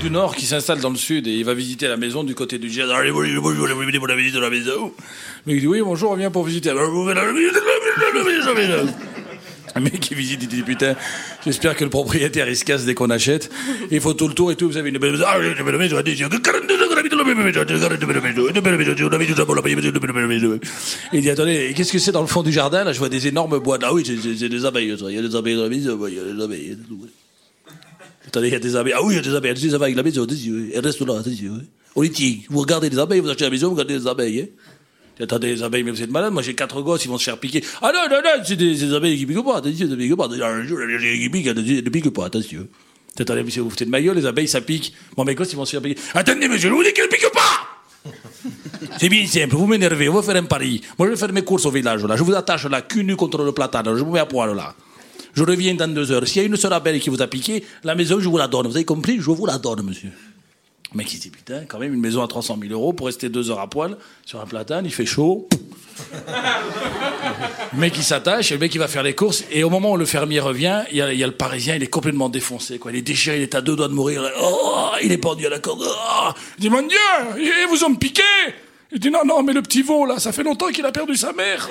Du Nord qui s'installe dans le Sud et il va visiter la maison du côté du visite de la maison. Mais il dit oui, bonjour, on vient pour visiter. Le mec qui visite, il dit putain, j'espère que le propriétaire il se casse dès qu'on achète. Il faut tout le tour et tout, vous avez une belle maison. Il dit attendez, qu'est-ce que c'est dans le fond du jardin? Là, je vois des énormes bois. Ah oui, c'est- des abeilles. Il y a des abeilles dans la maison, il y a des abeilles. Attendez, il y a des abeilles. Ah oui, il y a des abeilles. Des abeilles la maison. Elles restent là. On les tient. Vous regardez les abeilles, vous achetez la maison, vous regardez les abeilles. Hein. Attendez, les abeilles, mais vous êtes malade. Moi, j'ai quatre gosses, ils vont se faire piquer. Ah non, non, non, c'est des, des abeilles qui piquent pas. Attention, ne piquent pas. Qui piquent, attention, ne piquent pas. Attention. Attendez, monsieur, vous foutez de ma les abeilles, ça pique. Moi, mes gosses, ils vont se faire piquer. Attendez, monsieur, je vous dis qu'elles ne piquent pas c'est bien simple, vous m'énervez, on va faire un pari. Moi, je vais faire mes courses au village, là. Je vous attache là, cul nu contre le platane, je vous mets à poil, là. Je reviens dans deux heures. S'il y a une seule abeille qui vous a piqué, la maison, je vous la donne. Vous avez compris? Je vous la donne, monsieur. Le mec, il dit, putain, quand même, une maison à 300 000 euros pour rester deux heures à poil sur un platane, il fait chaud. Le mec, il s'attache, et le mec, il va faire les courses, et au moment où le fermier revient, il y a, le parisien, il est complètement défoncé, quoi. Il est déchiré, il est à deux doigts de mourir. Oh, il est pendu à la corde. Il dit, mon Dieu, ils vous ont piqué Il dit, non, non, mais le petit veau, là, ça fait longtemps qu'il a perdu sa mère.